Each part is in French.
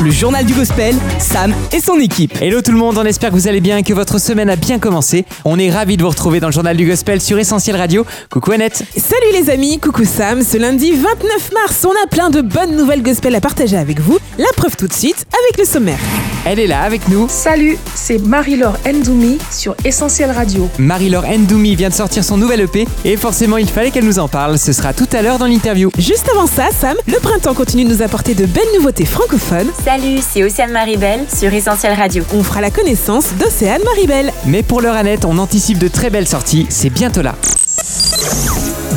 Le journal du gospel, Sam et son équipe. Hello tout le monde, on espère que vous allez bien et que votre semaine a bien commencé. On est ravis de vous retrouver dans le journal du gospel sur Essentiel Radio. Coucou Annette. Salut les amis, coucou Sam. Ce lundi 29 mars, on a plein de bonnes nouvelles gospel à partager avec vous. La preuve tout de suite avec le sommaire. Elle est là avec nous. Salut, c'est Marie-Laure Ndoumi sur Essentiel Radio. Marie-Laure Ndoumi vient de sortir son nouvel EP et forcément il fallait qu'elle nous en parle. Ce sera tout à l'heure dans l'interview. Juste avant ça, Sam, le printemps continue de nous apporter de belles nouveautés francophones. Salut, c'est Océane Maribel sur Essentiel Radio. On fera la connaissance d'Océane Maribel. Mais pour l'heure Annette, on anticipe de très belles sorties. C'est bientôt là.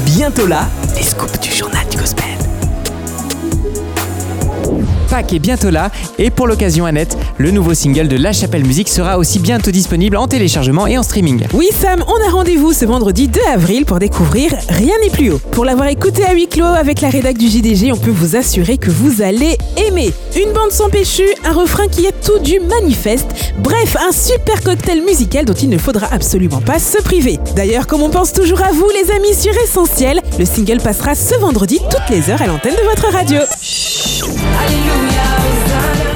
Bientôt là, les scoops du journal du gospel. Pâques est bientôt là et pour l'occasion Annette, le nouveau single de La Chapelle Musique sera aussi bientôt disponible en téléchargement et en streaming. Oui Sam, on a rendez-vous ce vendredi 2 avril pour découvrir Rien n'est plus haut. Pour l'avoir écouté à huis clos avec la rédac du JDG, on peut vous assurer que vous allez aimer. Une bande sans péchu, un refrain qui est tout du manifeste, bref, un super cocktail musical dont il ne faudra absolument pas se priver. D'ailleurs, comme on pense toujours à vous les amis sur Essentiel, le single passera ce vendredi toutes les heures à l'antenne de votre radio.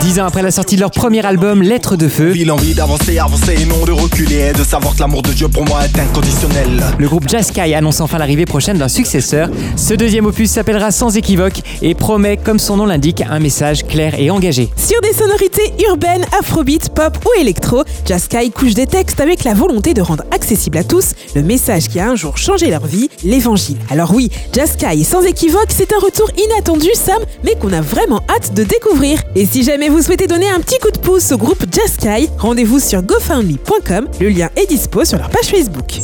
Dix ans après la sortie de leur premier album, Lettres de Feu, Ville envie d'avancer, avancer et non de reculer, et de savoir que l'amour de Dieu pour moi est inconditionnel. le groupe Jazz Sky annonce enfin l'arrivée prochaine d'un successeur. Ce deuxième opus s'appellera sans équivoque et promet, comme son nom l'indique, un message clair et engagé. Sur des sonorités urbaines, afrobeat, pop ou électro, Jazz Sky couche des textes avec la volonté de rendre accessible à tous le message qui a un jour changé leur vie, l'évangile. Alors oui, Jazz Sky, sans équivoque, c'est un retour inattendu, Sam, mais qu'on a vraiment hâte de découvrir. Et si jamais vous souhaitez donner un petit coup de pouce au groupe Jazz Sky, rendez-vous sur gofundme.com, le lien est dispo sur leur page Facebook.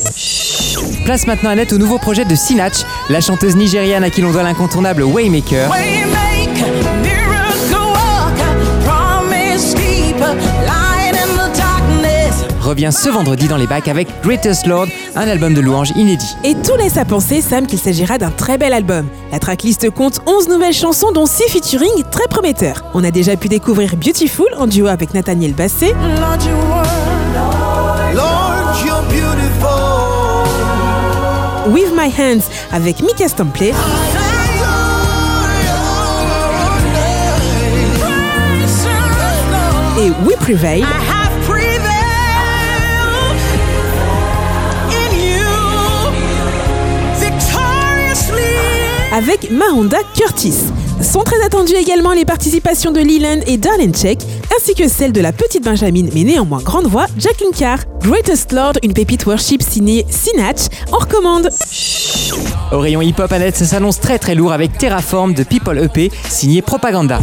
Place maintenant Annette au nouveau projet de Sinach, la chanteuse nigériane à qui l'on doit l'incontournable Waymaker. Revient ce vendredi dans les bacs avec Greatest Lord, un album de louanges inédit. Et tout laisse à penser, Sam, qu'il s'agira d'un très bel album. La tracklist compte 11 nouvelles chansons, dont 6 featuring très prometteurs. On a déjà pu découvrir Beautiful en duo avec Nathaniel Basset, Lord, you're beautiful. With My Hands avec Mika Stampley, et We Prevail avec Mahonda Curtis. Sont très attendues également les participations de Leland et Darlene Check, ainsi que celle de la petite Benjamin, mais néanmoins grande voix, Jacqueline Carr. Greatest Lord, une pépite worship signée Sinach, on recommande. Au rayon hip-hop, Annette, ça s'annonce très très lourd avec Terraform de People EP, signé Propaganda.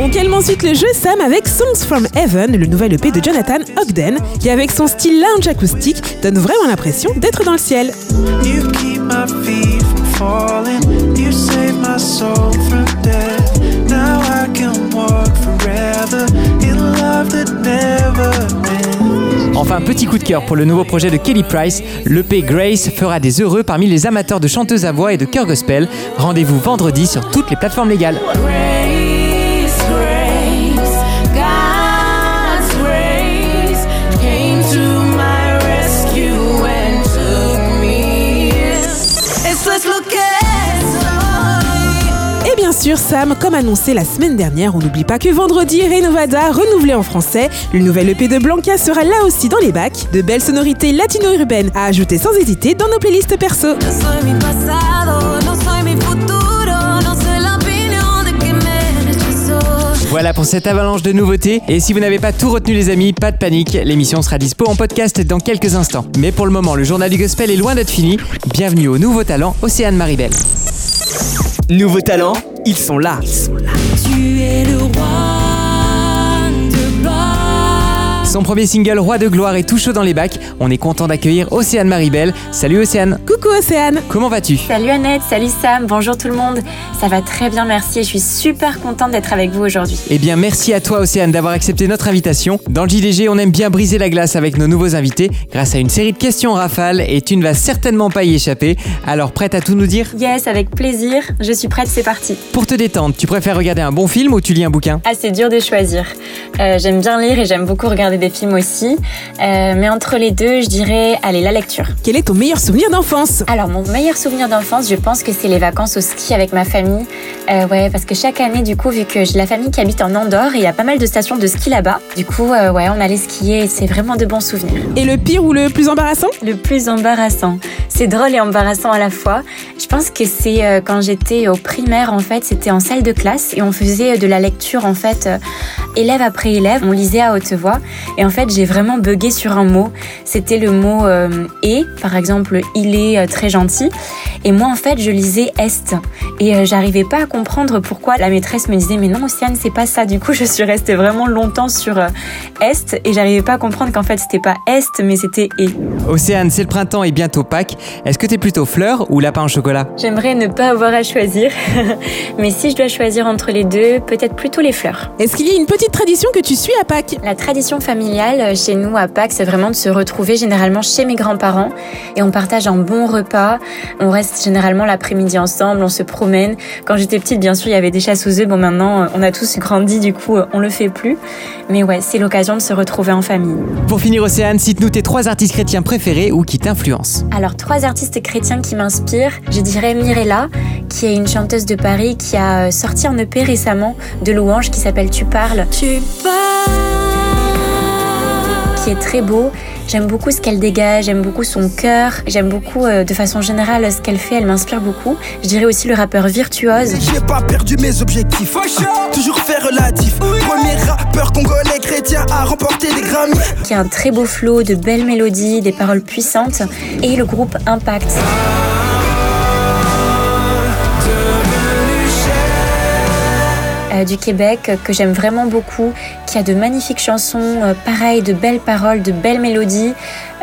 On calme ensuite le jeu Sam avec Songs from Heaven, le nouvel EP de Jonathan Ogden, qui avec son style lounge acoustique donne vraiment l'impression d'être dans le ciel. You keep my feet from falling. You save my soul from death. Now I can walk forever in love that never ends. Enfin, petit coup de cœur pour le nouveau projet de Kelly Price. L'EP Grace fera des heureux parmi les amateurs de chanteuses à voix et de chœur gospel. Rendez-vous vendredi sur toutes les plateformes légales. Sam, comme annoncé la semaine dernière, on n'oublie pas que vendredi, Renovada, renouvelé en français, le nouvel EP de Blanca sera là aussi dans les bacs. De belles sonorités latino-urbaines à ajouter sans hésiter dans nos playlists perso. Voilà pour cette avalanche de nouveautés. Et si vous n'avez pas tout retenu, les amis, pas de panique. L'émission sera dispo en podcast dans quelques instants. Mais pour le moment, le journal du gospel est loin d'être fini. Bienvenue au nouveau talent, Océane Maribel. Nouveaux talents, ils sont là. Son premier single, Roi de gloire, est tout chaud dans les bacs. On est content d'accueillir Océane Maribel. Salut Océane. Coucou Océane Comment vas-tu? Salut Annette, salut Sam, bonjour tout le monde. Ça va très bien, merci et je suis super contente d'être avec vous aujourd'hui. Eh bien, merci à toi, Océane, d'avoir accepté notre invitation. Dans le JDG, on aime bien briser la glace avec nos nouveaux invités grâce à une série de questions en rafale et tu ne vas certainement pas y échapper. Alors, prête à tout nous dire? Yes, avec plaisir, je suis prête, c'est parti. Pour te détendre, tu préfères regarder un bon film ou tu lis un bouquin? Ah, c'est dur de choisir. Euh, j'aime bien lire et j'aime beaucoup regarder des des films aussi. Euh, mais entre les deux, je dirais, allez, la lecture. Quel est ton meilleur souvenir d'enfance? Alors, mon meilleur souvenir d'enfance, je pense que c'est les vacances au ski avec ma famille. Euh, ouais, parce que chaque année, du coup, vu que j'ai la famille qui habite en Andorre, il y a pas mal de stations de ski là-bas. Du coup, euh, ouais, on allait skier et c'est vraiment de bons souvenirs. Et le pire ou le plus embarrassant? Le plus embarrassant. C'est drôle et embarrassant à la fois. Je pense que c'est quand j'étais au primaire, en fait, c'était en salle de classe et on faisait de la lecture, en fait, élève après élève. On lisait à haute voix. Et en fait, j'ai vraiment bugué sur un mot. C'était le mot euh, et, par exemple, il est euh, très gentil. Et moi, en fait, je lisais est. Et euh, j'arrivais pas à comprendre pourquoi la maîtresse me disait, mais non, Océane, c'est pas ça. Du coup, je suis restée vraiment longtemps sur euh, est et j'arrivais pas à comprendre qu'en fait, c'était pas est, mais c'était et. Océane, c'est le printemps et bientôt Pâques. Est-ce que t'es plutôt fleur ou lapin au chocolat? J'aimerais ne pas avoir à choisir. mais si je dois choisir entre les deux, peut-être plutôt les fleurs. Est-ce qu'il y a une petite tradition que tu suis à Pâques? La tradition familiale euh, chez nous à Pâques, c'est vraiment de se retrouver généralement chez mes grands-parents et on partage un bon repas. On reste généralement l'après-midi ensemble, on se promène. Quand j'étais petite, bien sûr, il y avait des chasses aux œufs. Bon, maintenant, euh, on a tous grandi, du coup, euh, on le fait plus. Mais ouais, c'est l'occasion de se retrouver en famille. Pour finir, Océane, cite-nous tes trois artistes chrétiens préférés ou qui t'influencent. Alors, trois artistes chrétiens qui m'inspirent. Je dirais Mirella, qui est une chanteuse de Paris qui a sorti un EP récemment de louanges qui s'appelle Tu parles. Tu pars. Qui est très beau. J'aime beaucoup ce qu'elle dégage, j'aime beaucoup son cœur, j'aime beaucoup euh, de façon générale ce qu'elle fait, elle m'inspire beaucoup. Je dirais aussi le rappeur virtuose. J'ai pas perdu mes objectifs. Toujours fait relatif. Premier rappeur congolais chrétien à remporter des Grammys. qui a un très beau flow, de belles mélodies, des paroles puissantes, et le groupe Impact. Du Québec euh, que j'aime vraiment beaucoup, qui a de magnifiques chansons, euh, pareil, de belles paroles, de belles mélodies,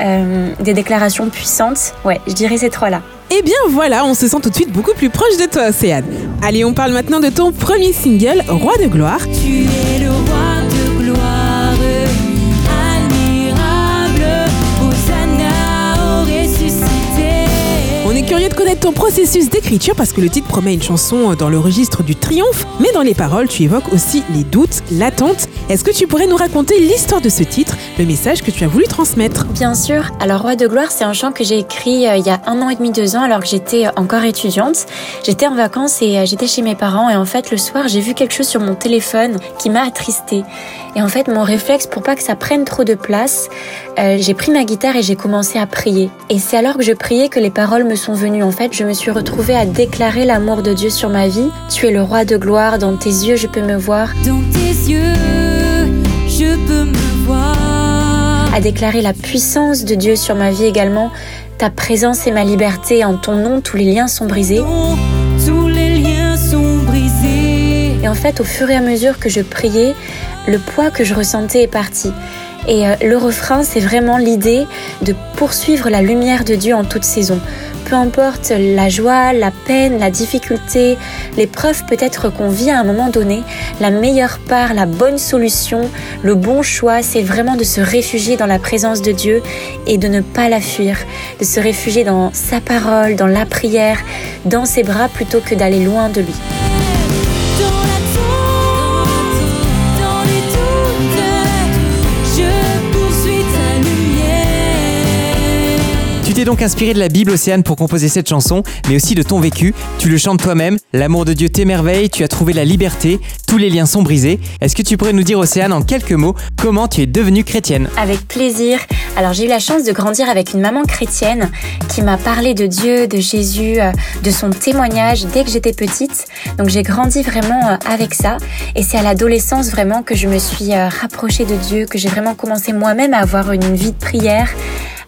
euh, des déclarations puissantes. Ouais, je dirais ces trois-là. Eh bien voilà, on se sent tout de suite beaucoup plus proche de toi, Océane. Allez, on parle maintenant de ton premier single, Roi de gloire. Tu es le curieux de connaître ton processus d'écriture parce que le titre promet une chanson dans le registre du triomphe, mais dans les paroles, tu évoques aussi les doutes, l'attente. Est-ce que tu pourrais nous raconter l'histoire de ce titre, le message que tu as voulu transmettre? Bien sûr. Alors, Roi de gloire, c'est un chant que j'ai écrit euh, il y a un an et demi, deux ans, alors que j'étais euh, encore étudiante. J'étais en vacances et euh, j'étais chez mes parents. Et en fait, le soir, j'ai vu quelque chose sur mon téléphone qui m'a attristée. Et en fait, mon réflexe, pour pas que ça prenne trop de place, j'ai pris ma guitare et j'ai commencé à prier. Et c'est alors que je priais que les paroles me sont En fait, je me suis retrouvée à déclarer l'amour de Dieu sur ma vie. Tu es le roi de gloire, dans tes yeux, je peux me voir. Dans tes yeux, je peux me voir. à déclarer la puissance de Dieu sur ma vie également. Ta présence et ma liberté, en ton nom, tous les liens sont brisés. Dont Tous les liens sont brisés. Et en fait, au fur et à mesure que je priais, le poids que je ressentais est parti. Et euh, le refrain, c'est vraiment l'idée de poursuivre la lumière de Dieu en toute saison. Peu importe la joie, la peine, la difficulté, l'épreuve peut-être qu'on vit à un moment donné, la meilleure part, la bonne solution, le bon choix, c'est vraiment de se réfugier dans la présence de Dieu et de ne pas la fuir, de se réfugier dans sa parole, dans la prière, dans ses bras plutôt que d'aller loin de lui. T'es donc inspiré de la Bible, Océane, pour composer cette chanson, mais aussi de ton vécu. Tu le chantes toi-même. L'amour de Dieu t'émerveille, tu as trouvé la liberté, tous les liens sont brisés. Est-ce que tu pourrais nous dire, Océane, en quelques mots, comment tu es devenue chrétienne? Avec plaisir. Alors j'ai eu la chance de grandir avec une maman chrétienne qui m'a parlé de Dieu, de Jésus, euh, de son témoignage dès que j'étais petite. Donc j'ai grandi vraiment euh, avec ça. Et c'est à l'adolescence vraiment que je me suis euh, rapprochée de Dieu, que j'ai vraiment commencé moi-même à avoir une vie de prière,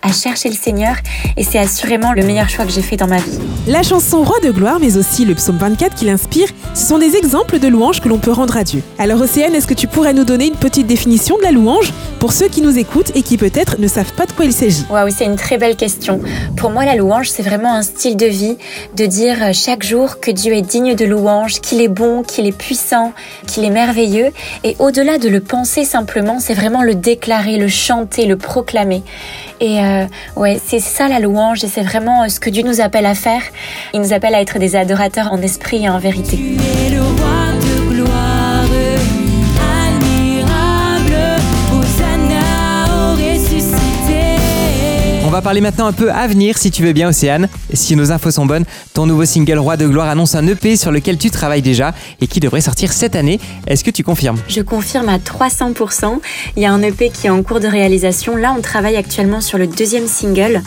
à chercher le Seigneur. Et c'est assurément le meilleur choix que j'ai fait dans ma vie. La chanson Roi de gloire, mais aussi le psaume 24 qui l'inspire, ce sont des exemples de louanges que l'on peut rendre à Dieu. Alors Océane, est-ce que tu pourrais nous donner une petite définition de la louange pour ceux qui nous écoutent et qui peut-être ne savent pas de quoi il s'agit? Waouh, c'est une très belle question. Pour moi, la louange, c'est vraiment un style de vie, de dire euh, chaque jour que Dieu est digne de louange, qu'il est bon, qu'il est puissant, qu'il est merveilleux. Et au-delà de le penser simplement, c'est vraiment le déclarer, le chanter, le proclamer. Et euh, ouais, c'est ça la louange et c'est vraiment euh, ce que Dieu nous appelle à faire. Il nous appelle à être des adorateurs en esprit et en vérité. Va parler maintenant un peu avenir si tu veux bien Océane. Si nos infos sont bonnes, ton nouveau single Roi de gloire annonce un EP sur lequel tu travailles déjà et qui devrait sortir cette année. Est-ce que tu confirmes? Je confirme à 300%. Il y a un EP qui est en cours de réalisation. Là, on travaille actuellement sur le deuxième single.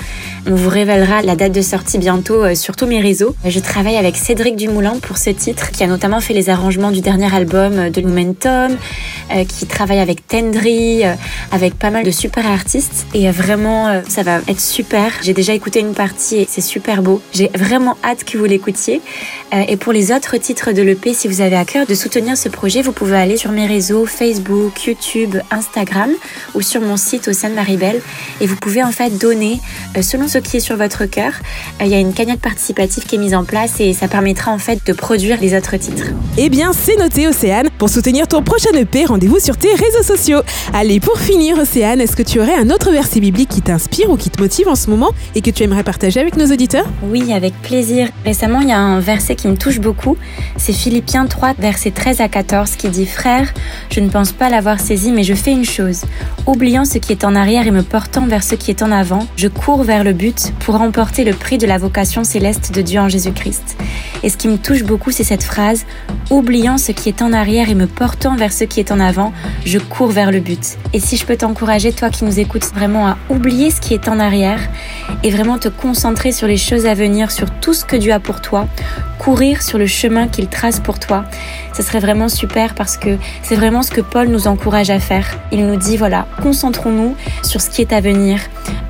On vous révélera la date de sortie bientôt euh, sur tous mes réseaux. Je travaille avec Cédric Dumoulin pour ce titre, qui a notamment fait les arrangements du dernier album euh, de Momentum, euh, qui travaille avec Tendry, avec pas mal de super artistes. Et vraiment, ça va être super. J'ai déjà écouté une partie et c'est super beau. J'ai vraiment hâte que vous l'écoutiez. Euh, Et pour les autres titres de l'EP, si vous avez à cœur de soutenir ce projet, vous pouvez aller sur mes réseaux Facebook, YouTube, Instagram ou sur mon site au sein de Maribel. Et vous pouvez en fait donner euh, selon ce qui est sur votre cœur. Euh, Il y a une cagnotte participative qui est mise en place et ça permettra en fait de produire les autres titres. Eh bien, c'est noté, Océane. Pour soutenir ton prochain EP, rendez-vous sur tes réseaux sociaux. Allez, pour finir, Océane, est-ce que tu aurais un autre verset biblique qui t'inspire ou qui te motive? En ce moment et que tu aimerais partager avec nos auditeurs Oui, avec plaisir. Récemment, il y a un verset qui me touche beaucoup. C'est Philippiens 3, versets 13 à 14, qui dit Frère, je ne pense pas l'avoir saisi, mais je fais une chose. Oubliant ce qui est en arrière et me portant vers ce qui est en avant, je cours vers le but pour remporter le prix de la vocation céleste de Dieu en Jésus-Christ. Et ce qui me touche beaucoup, c'est cette phrase Oubliant ce qui est en arrière et me portant vers ce qui est en avant, je cours vers le but. Et si je peux t'encourager, toi qui nous écoutes, vraiment à oublier ce qui est en arrière et vraiment te concentrer sur les choses à venir, sur tout ce que Dieu a pour toi, courir sur le chemin qu'il trace pour toi, ce serait vraiment super parce que c'est vraiment ce que Paul nous encourage à faire. Il nous dit voilà, concentrons-nous sur ce qui est à venir,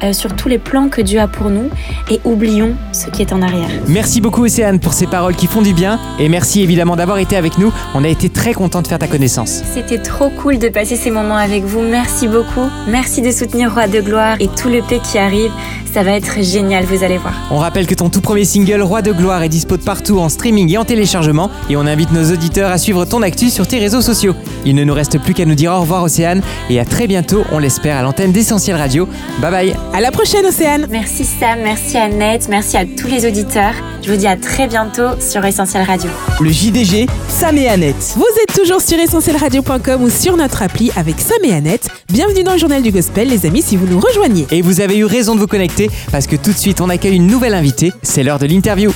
euh, sur tous les plans que Dieu a pour nous et oublions ce qui est en arrière. Merci beaucoup Océane pour ces paroles qui font du bien et merci évidemment d'avoir été avec nous. On a été très content de faire ta connaissance. C'était trop cool de passer ces moments avec vous. Merci beaucoup. Merci de soutenir Roi de Gloire et tout le P qui arrive. Ça va être génial, vous allez voir. On rappelle que ton tout premier single Roi de gloire est dispo de partout en streaming et en téléchargement et on invite nos auditeurs à suivre ton actu sur tes réseaux sociaux. Il ne nous reste plus qu'à nous dire au revoir Océane et à très bientôt, on l'espère, à l'antenne d'Essentiel Radio. Bye bye À la prochaine, Océane Merci Sam, merci Annette, merci à tous les auditeurs. Je vous dis à très bientôt sur Essentiel Radio. Le JDG, Sam et Annette. Vous êtes toujours sur essentielradio.com ou sur notre appli avec Sam et Annette. Bienvenue dans le journal du gospel, les amis, si vous nous rejoignez. Et vous avez eu raison de vous connecter parce que tout de suite on accueille une nouvelle invitée, c'est l'heure de l'interview.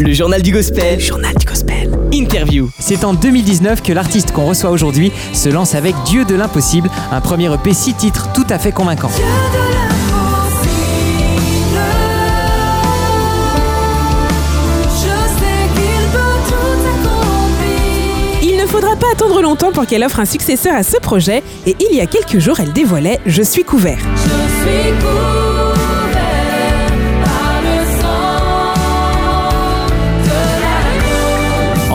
Le journal du gospel. Journal du gospel. Interview. C'est en 2019 que l'artiste qu'on reçoit aujourd'hui se lance avec Dieu de l'impossible, un premier EP 6 titres tout à fait convaincant. Il ne faudra pas attendre longtemps pour qu'elle offre un successeur à ce projet et il y a quelques jours, elle dévoilait Je suis couvert.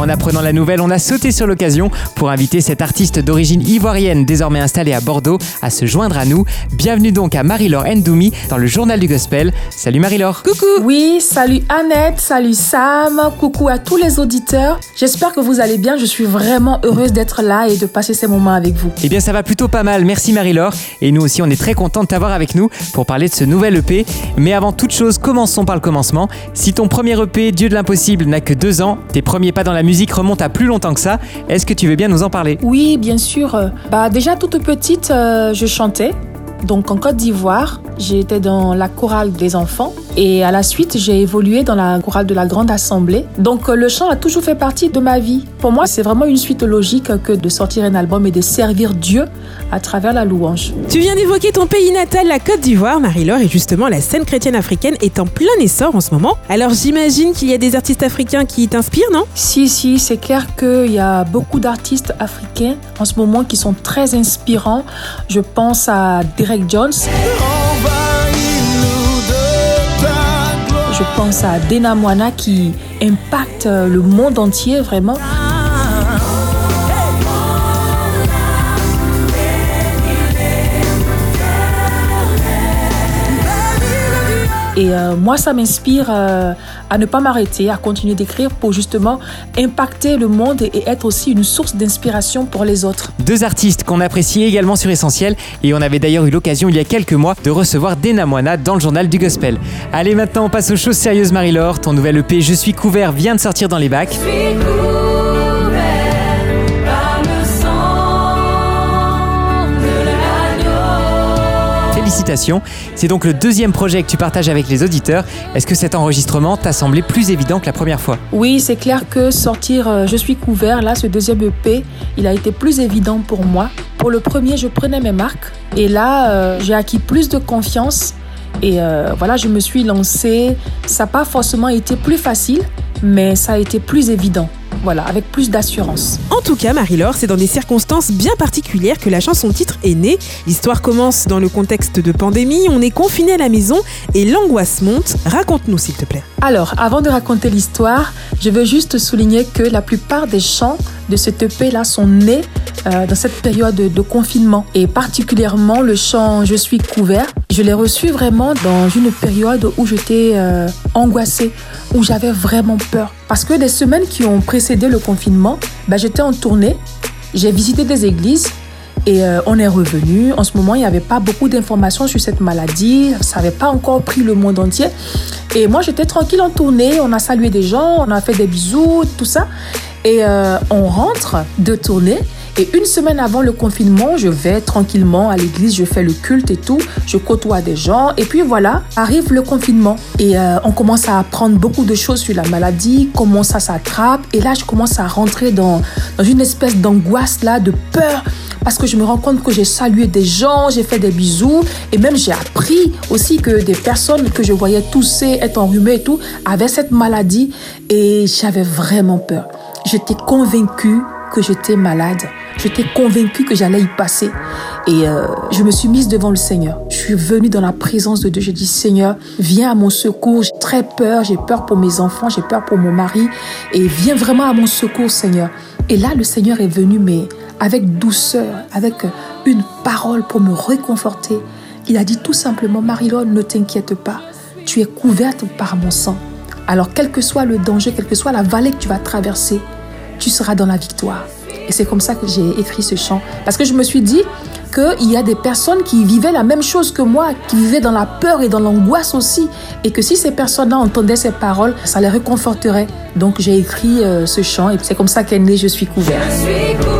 En apprenant la nouvelle, on a sauté sur l'occasion pour inviter cet artiste d'origine ivoirienne désormais installé à Bordeaux à se joindre à nous. Bienvenue donc à Marie-Laure Ndoumi dans le journal du gospel. Salut Marie-Laure. Coucou Oui, salut Annette, salut Sam, coucou à tous les auditeurs. J'espère que vous allez bien. Je suis vraiment heureuse d'être là et de passer ces moments avec vous. Eh bien ça va plutôt pas mal, merci Marie-Laure. Et nous aussi on est très content de t'avoir avec nous pour parler de ce nouvel EP. Mais avant toute chose, commençons par le commencement. Si ton premier EP, Dieu de l'impossible, n'a que deux ans, tes premiers pas dans la musique remontent à plus longtemps que ça, est-ce que tu veux bien nous en parler? Oui, bien sûr. Euh, Bah déjà toute petite, euh, je chantais. Donc en Côte d'Ivoire, j'étais dans la chorale des enfants et à la suite, j'ai évolué dans la chorale de la Grande Assemblée. Donc euh, le chant a toujours fait partie de ma vie. Pour moi, c'est vraiment une suite logique que de sortir un album et de servir Dieu à travers la louange. Tu viens d'évoquer ton pays natal, la Côte d'Ivoire, Marie-Laure, et justement la scène chrétienne africaine est en plein essor en ce moment. Alors j'imagine qu'il y a des artistes africains qui t'inspirent, non? Si, si, c'est clair qu'il y a beaucoup d'artistes africains en ce moment qui sont très inspirants. Je pense à Derek Jones. Je pense à Dena Moana qui impacte le monde entier vraiment. Et euh, moi, ça m'inspire euh, à ne pas m'arrêter, à continuer d'écrire pour justement impacter le monde et être aussi une source d'inspiration pour les autres. Deux artistes qu'on apprécie également sur Essentiel et on avait d'ailleurs eu l'occasion il y a quelques mois de recevoir Dena Moana dans le journal du gospel. Allez maintenant on passe aux choses sérieuses Marie-Laure, ton nouvel EP Je suis couvert vient de sortir dans les bacs. C'est donc le deuxième projet que tu partages avec les auditeurs. Est-ce que cet enregistrement t'a semblé plus évident que la première fois? Oui, c'est clair que sortir euh, Je suis couvert, là, ce deuxième EP, il a été plus évident pour moi. Pour le premier, je prenais mes marques et là, euh, j'ai acquis plus de confiance et euh, voilà, je me suis lancée. Ça n'a pas forcément été plus facile, mais ça a été plus évident. Voilà, avec plus d'assurance. En tout cas, Marie-Laure, c'est dans des circonstances bien particulières que la chanson titre est née. L'histoire commence dans le contexte de pandémie, on est confiné à la maison et l'angoisse monte. Raconte-nous, s'il te plaît. Alors, avant de raconter l'histoire, je veux juste souligner que la plupart des chants de cette EP-là sont nés euh, dans cette période de, confinement. Et particulièrement le chant Je suis couvert. Je l'ai reçu vraiment dans une période où j'étais euh, angoissée, où j'avais vraiment peur. Parce que les semaines qui ont précédé le confinement, ben, j'étais en tournée, j'ai visité des églises et euh, on est revenu. En ce moment, il n'y avait pas beaucoup d'informations sur cette maladie. Ça n'avait pas encore pris le monde entier. Et moi, j'étais tranquille en tournée. On a salué des gens, on a fait des bisous, tout ça. Et euh, on rentre de tournée. Et une semaine avant le confinement, je vais tranquillement à l'église, je fais le culte et tout, je côtoie des gens. Et puis voilà, arrive le confinement. Et euh, on commence à apprendre beaucoup de choses sur la maladie, comment ça s'attrape. Et là, je commence à rentrer dans, dans une espèce d'angoisse là, de peur. Parce que je me rends compte que j'ai salué des gens, j'ai fait des bisous. Et même j'ai appris aussi que des personnes que je voyais tousser, être enrhumées et tout, avaient cette maladie. Et j'avais vraiment peur. J'étais convaincue que j'étais malade. J'étais convaincue que j'allais y passer. Et euh, je me suis mise devant le Seigneur. Je suis venue dans la présence de Dieu. J'ai dit, Seigneur, viens à mon secours. J'ai très peur. J'ai peur pour mes enfants. J'ai peur pour mon mari. Et viens vraiment à mon secours, Seigneur. Et là, le Seigneur est venu, mais avec douceur, avec une parole pour me réconforter. Il a dit tout simplement, Marilyn, ne t'inquiète pas. Tu es couverte par mon sang. Alors, quel que soit le danger, quelle que soit la vallée que tu vas traverser, tu seras dans la victoire. Et c'est comme ça que j'ai écrit ce chant. Parce que je me suis dit qu'il y a des personnes qui vivaient la même chose que moi, qui vivaient dans la peur et dans l'angoisse aussi. Et que si ces personnes-là entendaient ces paroles, ça les réconforterait. Donc j'ai écrit euh, ce chant et c'est comme ça qu'est né Je suis. Je suis couvert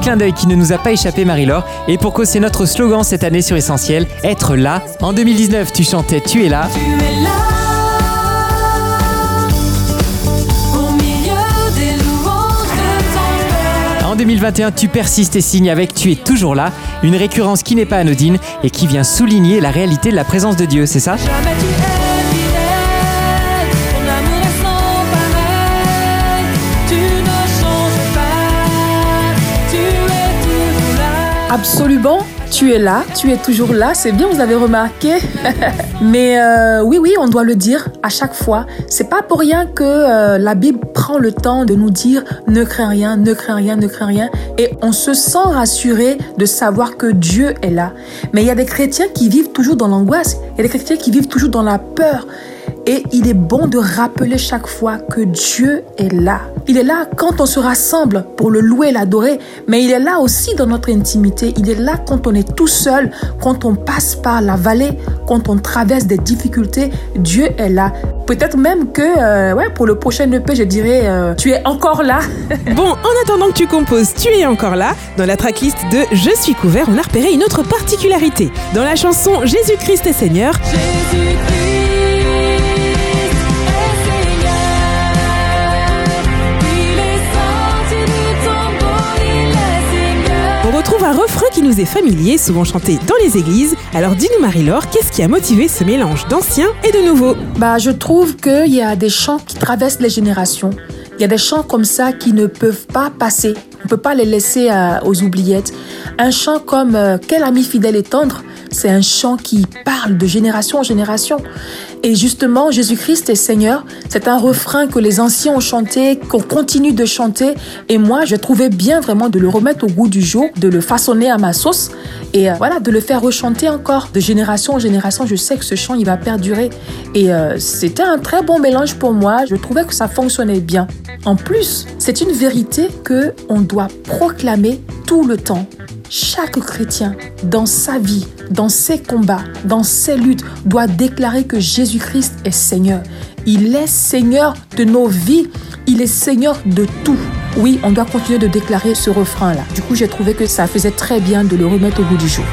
clin d'œil qui ne nous a pas échappé, Marie-Laure. Et pour cause, c'est notre slogan cette année sur Essentiel être là. En 2019, tu chantais Tu es là. Tu es là au milieu des louanges de ton père. En 2021, tu persistes et signes avec Tu es toujours là. Une récurrence qui n'est pas anodine et qui vient souligner la réalité de la présence de Dieu, c'est ça? Jamais tu es Absolument, tu es là, tu es toujours là, c'est bien, vous avez remarqué. Mais euh, oui, oui, on doit le dire à chaque fois. C'est pas pour rien que euh, la Bible prend le temps de nous dire ne crains rien, ne crains rien, ne crains rien. Et on se sent rassuré de savoir que Dieu est là. Mais il y a des chrétiens qui vivent toujours dans l'angoisse, il y a des chrétiens qui vivent toujours dans la peur. Et il est bon de rappeler chaque fois que Dieu est là. Il est là quand on se rassemble pour le louer, l'adorer, mais il est là aussi dans notre intimité. Il est là quand on est tout seul, quand on passe par la vallée, quand on traverse des difficultés. Dieu est là. Peut-être même que euh, ouais, pour le prochain EP, je dirais, euh, tu es encore là. Bon, en attendant que tu composes, tu es encore là. Dans la tracklist de Je suis couvert, on a repéré une autre particularité. Dans la chanson Jésus-Christ est Seigneur, Il qui nous est familier, souvent chanté dans les églises. Alors dis-nous Marie-Laure, qu'est-ce qui a motivé ce mélange d'ancien et de nouveau Bah, je trouve qu'il y a des chants qui traversent les générations. Il y a des chants comme ça qui ne peuvent pas passer. On ne peut pas les laisser euh, aux oubliettes. Un chant comme euh, Quel ami fidèle et tendre, c'est un chant qui parle de génération en génération. Et justement, Jésus-Christ est Seigneur, c'est un refrain que les anciens ont chanté, qu'on continue de chanter. Et moi, je trouvais bien vraiment de le remettre au goût du jour, de le façonner à ma sauce et euh, voilà, de le faire rechanter encore de génération en génération. Je sais que ce chant, il va perdurer. Et c'était un très bon mélange pour moi. Je trouvais que ça fonctionnait bien. En plus, c'est une vérité que on doit proclamer tout le temps. Chaque chrétien, dans sa vie, dans ses combats, dans ses luttes, doit déclarer que Jésus-Christ est Seigneur. Il est Seigneur de nos vies. Il est Seigneur de tout. oui, on doit continuer de déclarer ce refrain-là. Du coup, j'ai trouvé que ça faisait très bien de le remettre au goût du jour.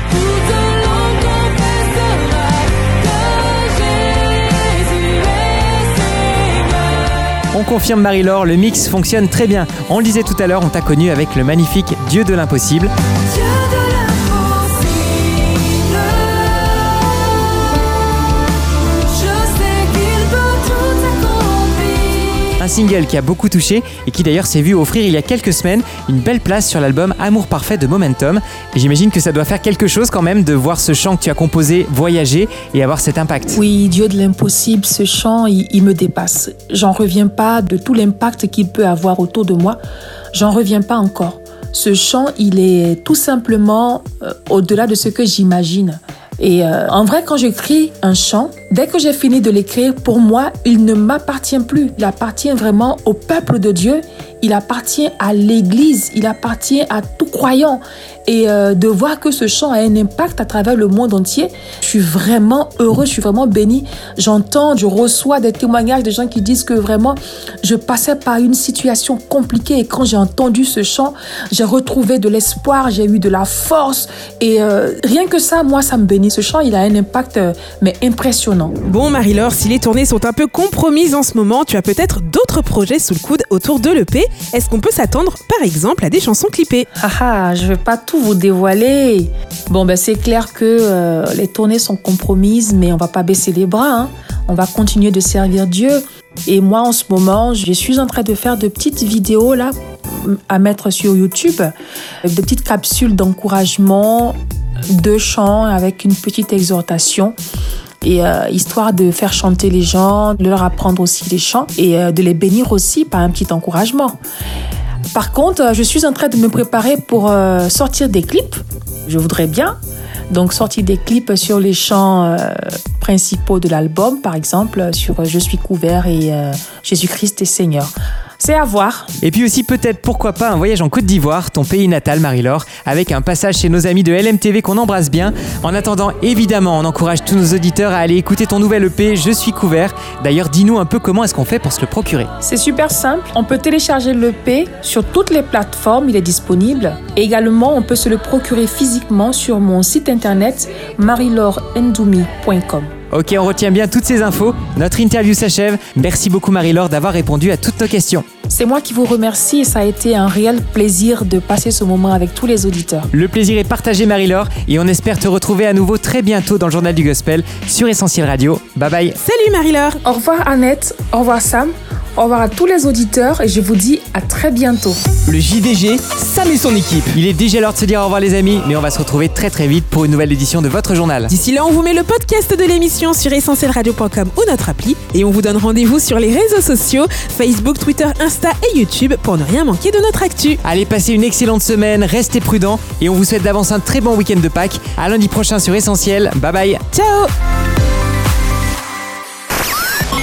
Confirme Marie-Laure, le mix fonctionne très bien. On le disait tout à l'heure, on t'a connu avec le magnifique Dieu de l'impossible. Un single qui a beaucoup touché et qui d'ailleurs s'est vu offrir il y a quelques semaines une belle place sur l'album Amour parfait de Momentum. Et j'imagine que ça doit faire quelque chose quand même de voir ce chant que tu as composé voyager et avoir cet impact. Oui, Dieu de l'impossible, ce chant, il, me dépasse. J'en reviens pas de tout l'impact qu'il peut avoir autour de moi. J'en reviens pas encore. Ce chant, il est tout simplement euh, au-delà de ce que j'imagine. Et euh, en vrai, quand j'écris un chant, dès que j'ai fini de l'écrire, pour moi, il ne m'appartient plus. Il appartient vraiment au peuple de Dieu. Il appartient à l'Église. Il appartient à tout croyant. Et euh, de voir que ce chant a un impact à travers le monde entier, je suis vraiment heureux, je suis vraiment béni. J'entends, je reçois des témoignages de gens qui disent que vraiment, je passais par une situation compliquée et quand j'ai entendu ce chant, j'ai retrouvé de l'espoir, j'ai eu de la force et euh, rien que ça, moi, ça me bénit. Ce chant, il a un impact, euh, mais impressionnant. Bon Marie-Laure, si les tournées sont un peu compromises en ce moment, tu as peut-être d'autres projets sous le coude autour de l'EP. Est-ce qu'on peut s'attendre par exemple à des chansons clippées Ah ah, je vais pas tout vous dévoiler. Bon, ben c'est clair que euh, les tournées sont compromises, mais on va pas baisser les bras. hein. On va continuer de servir Dieu. Et moi, en ce moment, je suis en train de faire de petites vidéos là à mettre sur YouTube, de petites capsules d'encouragement, de chants avec une petite exhortation. Et euh, histoire de faire chanter les gens, de leur apprendre aussi les chants et euh, de les bénir aussi par un petit encouragement. Par contre, euh, je suis en train de me préparer pour euh, sortir des clips. Je voudrais bien. Donc, sortir des clips sur les chants euh, principaux de l'album, par exemple, sur Je suis couvert et Jésus-Christ est Seigneur. C'est à voir. Et puis aussi peut-être pourquoi pas un voyage en Côte d'Ivoire, ton pays natal Marie-Laure, avec un passage chez nos amis de LMTV qu'on embrasse bien. En attendant, évidemment, on encourage tous nos auditeurs à aller écouter ton nouvel EP Je suis couvert. D'ailleurs, dis-nous un peu comment est-ce qu'on fait pour se le procurer. C'est super simple. On peut télécharger l'EP sur toutes les plateformes, il est disponible. Et également, on peut se le procurer physiquement sur mon site internet marilaurendoumi.com. Ok, on retient bien toutes ces infos. Notre interview s'achève. Merci beaucoup Marie-Laure d'avoir répondu à toutes nos questions. C'est moi qui vous remercie et ça a été un réel plaisir de passer ce moment avec tous les auditeurs. Le plaisir est partagé Marie-Laure et on espère te retrouver à nouveau très bientôt dans le journal du gospel sur Essentiel Radio. Bye bye. Salut Marie-Laure Au revoir Annette, au revoir Sam, au revoir à tous les auditeurs et je vous dis à très bientôt. Le JDG, Sam et son équipe. Il est déjà l'heure de se dire au revoir les amis, mais on va se retrouver très très vite pour une nouvelle édition de votre journal. D'ici là, on vous met le podcast de l'émission sur essentielradio.com ou notre appli et on vous donne rendez-vous sur les réseaux sociaux Facebook, Twitter, Insta et YouTube pour ne rien manquer de notre actu. Allez, passez une excellente semaine, restez prudents et on vous souhaite d'avance un très bon week-end de Pâques. À lundi prochain sur Essentiel. Bye bye. Ciao